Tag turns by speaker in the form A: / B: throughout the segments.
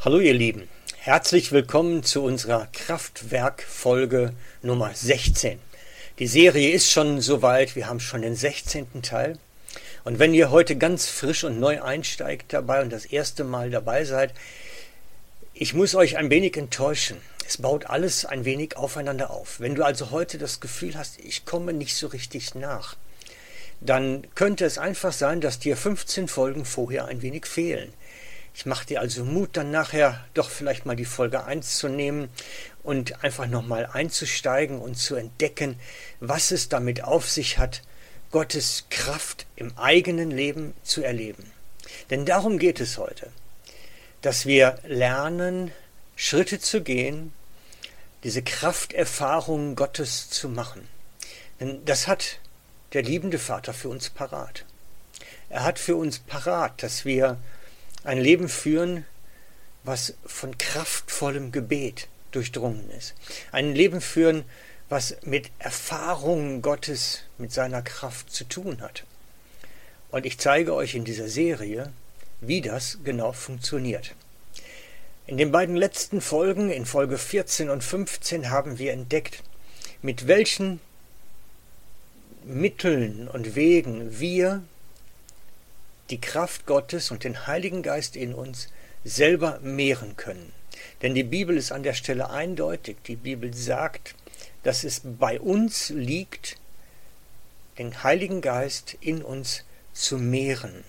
A: Hallo ihr Lieben, herzlich willkommen zu unserer Kraftwerk-Folge Nummer 16. Die Serie ist schon soweit, wir haben schon den 16. Teil. Und wenn ihr heute ganz frisch und neu einsteigt dabei und das erste Mal dabei seid, ich muss euch ein wenig enttäuschen. Es baut alles ein wenig aufeinander auf. Wenn du also heute das Gefühl hast, ich komme nicht so richtig nach, dann könnte es einfach sein, dass dir 15 Folgen vorher ein wenig fehlen. Ich mache dir also Mut, dann nachher doch vielleicht mal die Folge 1 zu nehmen und einfach nochmal einzusteigen und zu entdecken, was es damit auf sich hat, Gottes Kraft im eigenen Leben zu erleben. Denn darum geht es heute, dass wir lernen, Schritte zu gehen, diese Krafterfahrungen Gottes zu machen. Denn das hat der liebende Vater für uns parat. Er hat für uns parat, dass wir ein Leben führen, was von kraftvollem Gebet durchdrungen ist. Ein Leben führen, was mit Erfahrungen Gottes, mit seiner Kraft zu tun hat. Und ich zeige euch in dieser Serie, wie das genau funktioniert. In den beiden letzten Folgen, in Folge 14 und 15, haben wir entdeckt, mit welchen Mitteln und Wegen wir die Kraft Gottes und den Heiligen Geist in uns selber mehren können. Denn die Bibel ist an der Stelle eindeutig. Die Bibel sagt, dass es bei uns liegt, den Heiligen Geist in uns zu mehren.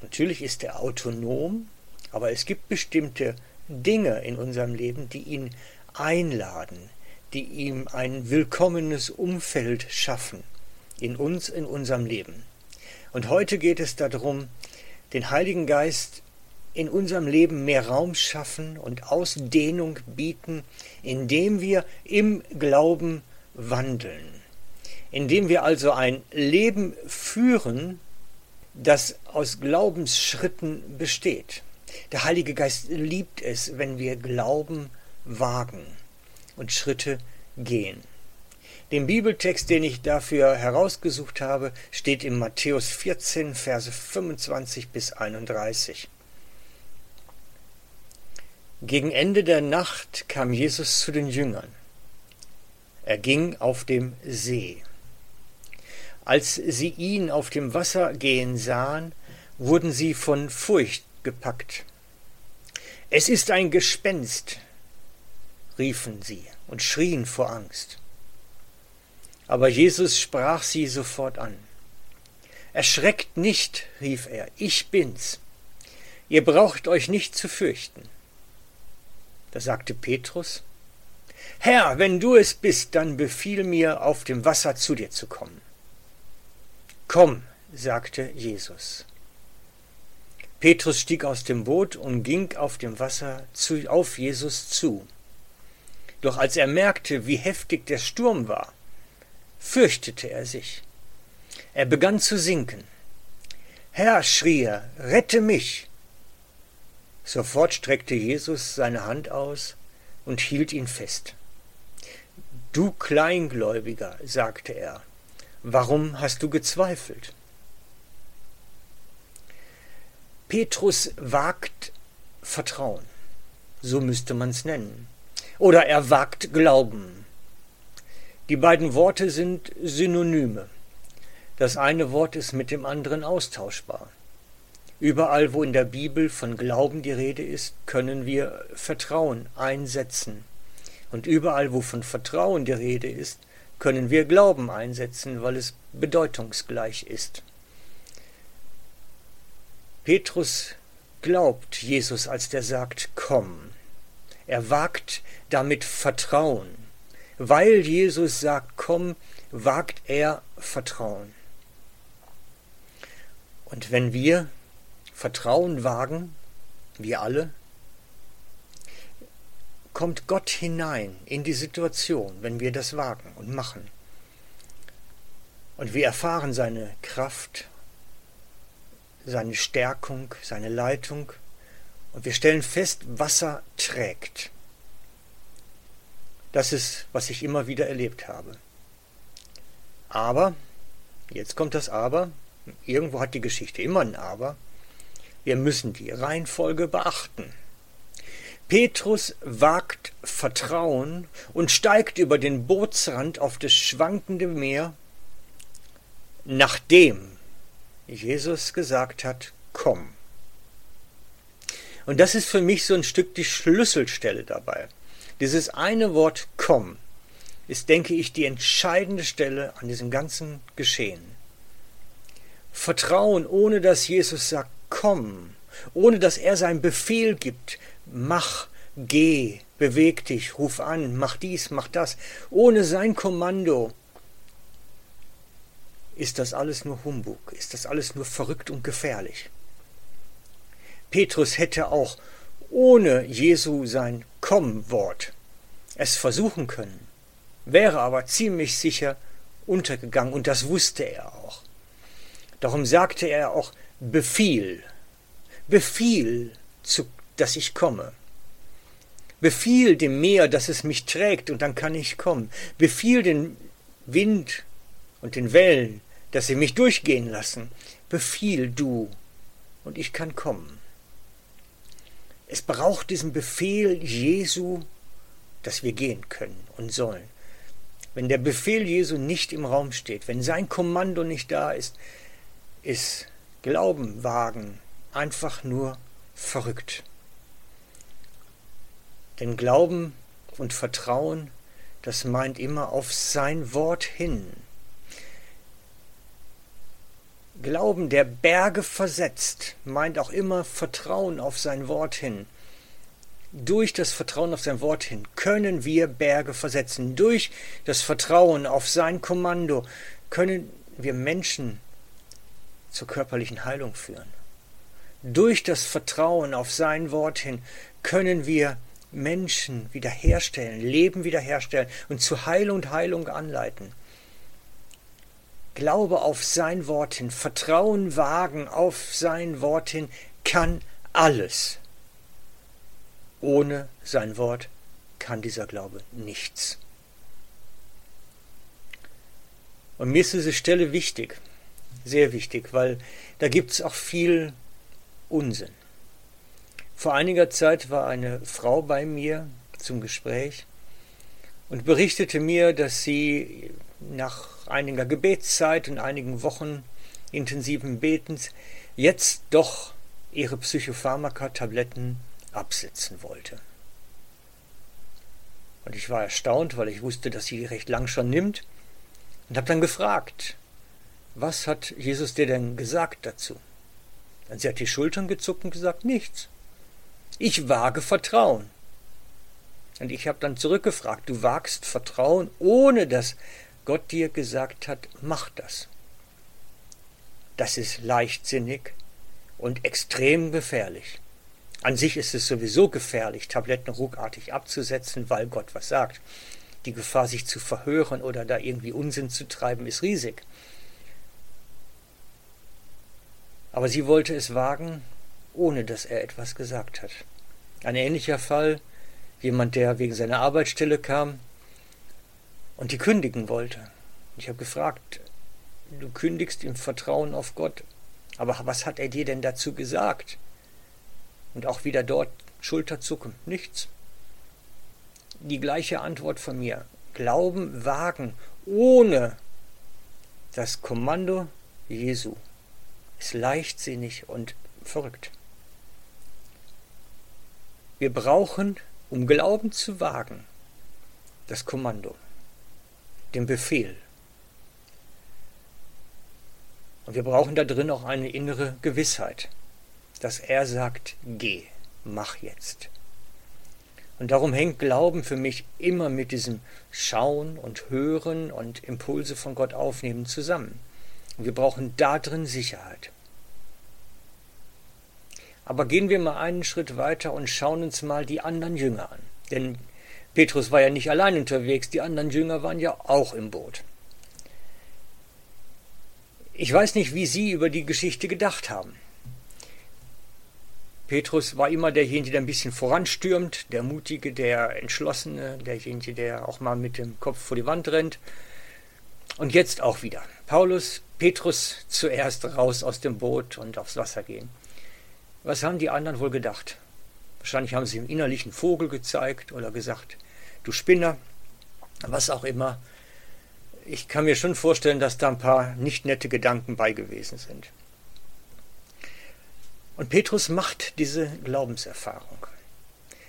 A: Natürlich ist er autonom, aber es gibt bestimmte Dinge in unserem Leben, die ihn einladen, die ihm ein willkommenes Umfeld schaffen, in uns, in unserem Leben. Und heute geht es darum, den Heiligen Geist in unserem Leben mehr Raum schaffen und Ausdehnung bieten, indem wir im Glauben wandeln. Indem wir also ein Leben führen, das aus Glaubensschritten besteht. Der Heilige Geist liebt es, wenn wir Glauben wagen und Schritte gehen. Den Bibeltext, den ich dafür herausgesucht habe, steht in Matthäus 14, Verse 25 bis 31. Gegen Ende der Nacht kam Jesus zu den Jüngern. Er ging auf dem See. Als sie ihn auf dem Wasser gehen sahen, wurden sie von Furcht gepackt. Es ist ein Gespenst, riefen sie und schrien vor Angst. Aber Jesus sprach sie sofort an. Erschreckt nicht, rief er, ich bin's. Ihr braucht euch nicht zu fürchten. Da sagte Petrus, Herr, wenn du es bist, dann befiehl mir, auf dem Wasser zu dir zu kommen. Komm, sagte Jesus. Petrus stieg aus dem Boot und ging auf dem Wasser zu, auf Jesus zu. Doch als er merkte, wie heftig der Sturm war, fürchtete er sich. Er begann zu sinken. Herr, schrie er, rette mich! Sofort streckte Jesus seine Hand aus und hielt ihn fest. Du Kleingläubiger, sagte er, warum hast du gezweifelt? Petrus wagt Vertrauen, so müsste man's nennen. Oder er wagt Glauben, die beiden Worte sind Synonyme. Das eine Wort ist mit dem anderen austauschbar. Überall, wo in der Bibel von Glauben die Rede ist, können wir Vertrauen einsetzen. Und überall, wo von Vertrauen die Rede ist, können wir Glauben einsetzen, weil es bedeutungsgleich ist. Petrus glaubt Jesus, als der sagt, komm. Er wagt damit Vertrauen. Weil Jesus sagt, komm, wagt er Vertrauen. Und wenn wir Vertrauen wagen, wir alle, kommt Gott hinein in die Situation, wenn wir das wagen und machen. Und wir erfahren seine Kraft, seine Stärkung, seine Leitung. Und wir stellen fest, Wasser trägt. Das ist, was ich immer wieder erlebt habe. Aber, jetzt kommt das Aber, irgendwo hat die Geschichte immer ein Aber, Wir müssen die Reihenfolge beachten. Petrus wagt Vertrauen und steigt über den Bootsrand auf das schwankende Meer, nachdem Jesus gesagt hat, komm. Und das ist für mich so ein Stück die Schlüsselstelle dabei. Dieses eine Wort komm ist, denke ich, die entscheidende Stelle an diesem ganzen Geschehen. Vertrauen, ohne dass Jesus sagt, komm, ohne dass er seinen Befehl gibt, mach, geh, beweg dich, ruf an, mach dies, mach das, ohne sein Kommando, ist das alles nur Humbug, ist das alles nur verrückt und gefährlich. Petrus hätte auch ohne Jesu sein Komm-Wort es versuchen können, wäre aber ziemlich sicher untergegangen und das wusste er auch. Darum sagte er auch Befiehl, Befiehl, zu, dass ich komme. Befiehl dem Meer, dass es mich trägt und dann kann ich kommen. Befiehl den Wind und den Wellen, dass sie mich durchgehen lassen. Befiehl du und ich kann kommen. Es braucht diesen Befehl Jesu, dass wir gehen können und sollen. Wenn der Befehl Jesu nicht im Raum steht, wenn sein Kommando nicht da ist, ist Glauben wagen einfach nur verrückt. Denn Glauben und Vertrauen, das meint immer auf sein Wort hin. Glauben, der Berge versetzt, meint auch immer Vertrauen auf sein Wort hin. Durch das Vertrauen auf sein Wort hin können wir Berge versetzen. Durch das Vertrauen auf sein Kommando können wir Menschen zur körperlichen Heilung führen. Durch das Vertrauen auf sein Wort hin können wir Menschen wiederherstellen, Leben wiederherstellen und zu Heilung und Heilung anleiten. Glaube auf sein Wort hin, Vertrauen wagen auf sein Wort hin, kann alles. Ohne sein Wort kann dieser Glaube nichts. Und mir ist diese Stelle wichtig, sehr wichtig, weil da gibt es auch viel Unsinn. Vor einiger Zeit war eine Frau bei mir zum Gespräch und berichtete mir, dass sie nach einiger Gebetszeit und einigen Wochen intensiven Betens jetzt doch ihre Psychopharmaka-Tabletten absetzen wollte. Und ich war erstaunt, weil ich wusste, dass sie die recht lang schon nimmt und habe dann gefragt, was hat Jesus dir denn gesagt dazu? Und sie hat die Schultern gezuckt und gesagt, nichts. Ich wage Vertrauen. Und ich habe dann zurückgefragt, du wagst Vertrauen, ohne dass Gott dir gesagt hat, mach das. Das ist leichtsinnig und extrem gefährlich. An sich ist es sowieso gefährlich, Tabletten ruckartig abzusetzen, weil Gott was sagt. Die Gefahr, sich zu verhören oder da irgendwie Unsinn zu treiben, ist riesig. Aber sie wollte es wagen, ohne dass er etwas gesagt hat. Ein ähnlicher Fall, jemand, der wegen seiner Arbeitsstelle kam und die kündigen wollte. Ich habe gefragt, du kündigst im Vertrauen auf Gott, aber was hat er dir denn dazu gesagt? Und auch wieder dort Schulterzucken, nichts. Die gleiche Antwort von mir. Glauben wagen ohne das Kommando Jesu ist leichtsinnig und verrückt. Wir brauchen, um Glauben zu wagen, das Kommando, den Befehl. Und wir brauchen da drin auch eine innere Gewissheit, dass er sagt, geh, mach jetzt. Und darum hängt Glauben für mich immer mit diesem Schauen und Hören und Impulse von Gott aufnehmen zusammen. Und wir brauchen da drin Sicherheit. Aber gehen wir mal einen Schritt weiter und schauen uns mal die anderen Jünger an. Denn Petrus war ja nicht allein unterwegs, die anderen Jünger waren ja auch im Boot. Ich weiß nicht, wie Sie über die Geschichte gedacht haben. Petrus war immer derjenige, der ein bisschen voranstürmt, der Mutige, der Entschlossene, derjenige, der auch mal mit dem Kopf vor die Wand rennt. Und jetzt auch wieder. Paulus, Petrus zuerst raus aus dem Boot und aufs Wasser gehen. Was haben die anderen wohl gedacht? Wahrscheinlich haben sie ihm innerlichen Vogel gezeigt oder gesagt, du Spinner, was auch immer. Ich kann mir schon vorstellen, dass da ein paar nicht nette Gedanken bei gewesen sind. Und Petrus macht diese Glaubenserfahrung.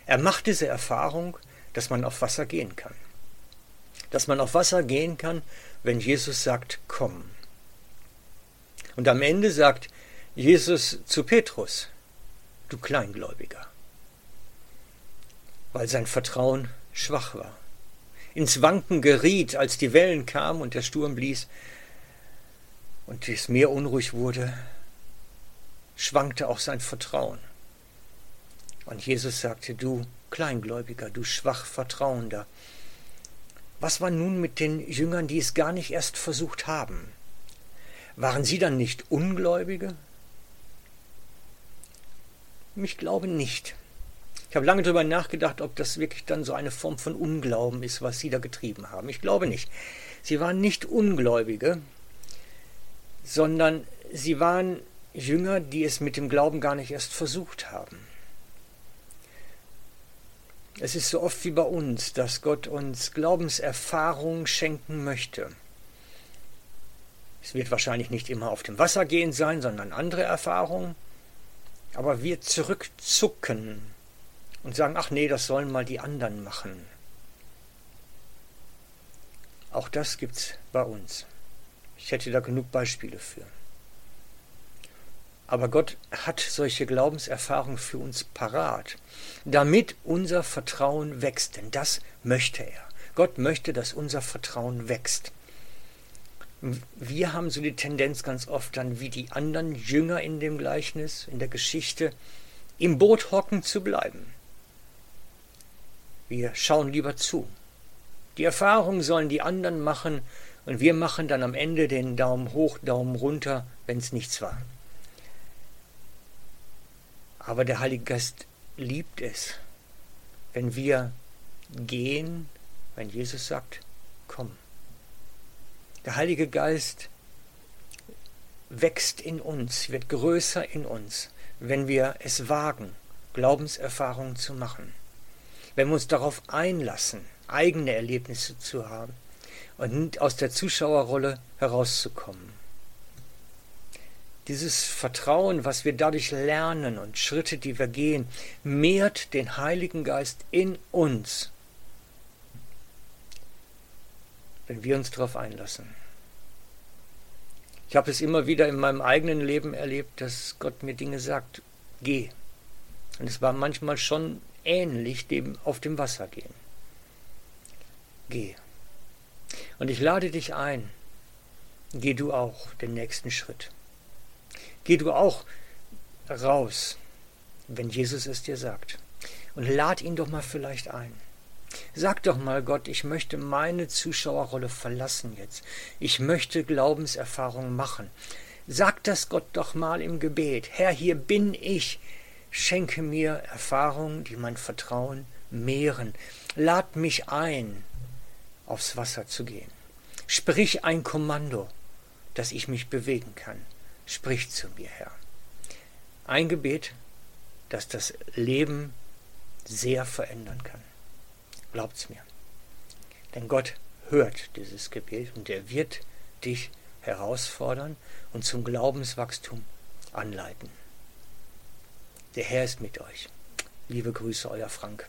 A: Er macht diese Erfahrung, dass man auf Wasser gehen kann. Dass man auf Wasser gehen kann, wenn Jesus sagt, komm. Und am Ende sagt Jesus zu Petrus, du Kleingläubiger, weil sein Vertrauen schwach war, ins Wanken geriet, als die Wellen kamen und der Sturm blies und das Meer unruhig wurde, schwankte auch sein Vertrauen. Und Jesus sagte, du Kleingläubiger, du schwach Vertrauender, was war nun mit den Jüngern, die es gar nicht erst versucht haben? Waren sie dann nicht Ungläubige? Ich glaube nicht. Ich habe lange darüber nachgedacht, ob das wirklich dann so eine Form von Unglauben ist, was sie da getrieben haben. Ich glaube nicht. Sie waren nicht Ungläubige, sondern sie waren Jünger, die es mit dem Glauben gar nicht erst versucht haben. Es ist so oft wie bei uns, dass Gott uns Glaubenserfahrung schenken möchte. Es wird wahrscheinlich nicht immer auf dem Wasser gehen sein, sondern andere Erfahrungen. Aber wir zurückzucken und sagen, ach nee, das sollen mal die anderen machen. Auch das gibt's bei uns. Ich hätte da genug Beispiele für. Aber Gott hat solche Glaubenserfahrungen für uns parat, damit unser Vertrauen wächst. Denn das möchte er. Gott möchte, dass unser Vertrauen wächst. Wir haben so die Tendenz ganz oft dann, wie die anderen Jünger in dem Gleichnis, in der Geschichte, im Boot hocken zu bleiben. Wir schauen lieber zu. Die Erfahrungen sollen die anderen machen und wir machen dann am Ende den Daumen hoch, Daumen runter, wenn es nichts war. Aber der Heilige Geist liebt es, wenn wir gehen, wenn Jesus sagt, komm. Der Heilige Geist wächst in uns, wird größer in uns, wenn wir es wagen, Glaubenserfahrungen zu machen. Wenn wir uns darauf einlassen, eigene Erlebnisse zu haben und aus der Zuschauerrolle herauszukommen. Dieses Vertrauen, was wir dadurch lernen und Schritte, die wir gehen, mehrt den Heiligen Geist in uns, wenn wir uns darauf einlassen. Ich habe es immer wieder in meinem eigenen Leben erlebt, dass Gott mir Dinge sagt, geh. Und es war manchmal schon ähnlich dem auf dem Wasser gehen. Geh. Und ich lade dich ein, geh du auch den nächsten Schritt. Geh du auch raus, wenn Jesus es dir sagt. Und lad ihn doch mal vielleicht ein. Sag doch mal, Gott, ich möchte meine Zuschauerrolle verlassen jetzt. Ich möchte Glaubenserfahrung machen. Sag das Gott doch mal im Gebet. Herr, hier bin ich. Schenke mir Erfahrungen, die mein Vertrauen mehren. Lad mich ein, aufs Wasser zu gehen. Sprich ein Kommando, dass ich mich bewegen kann. Sprich zu mir, Herr. Ein Gebet, das das Leben sehr verändern kann. Glaubt's mir. Denn Gott hört dieses Gebet und er wird dich herausfordern und zum Glaubenswachstum anleiten. Der Herr ist mit euch. Liebe Grüße, euer Frank.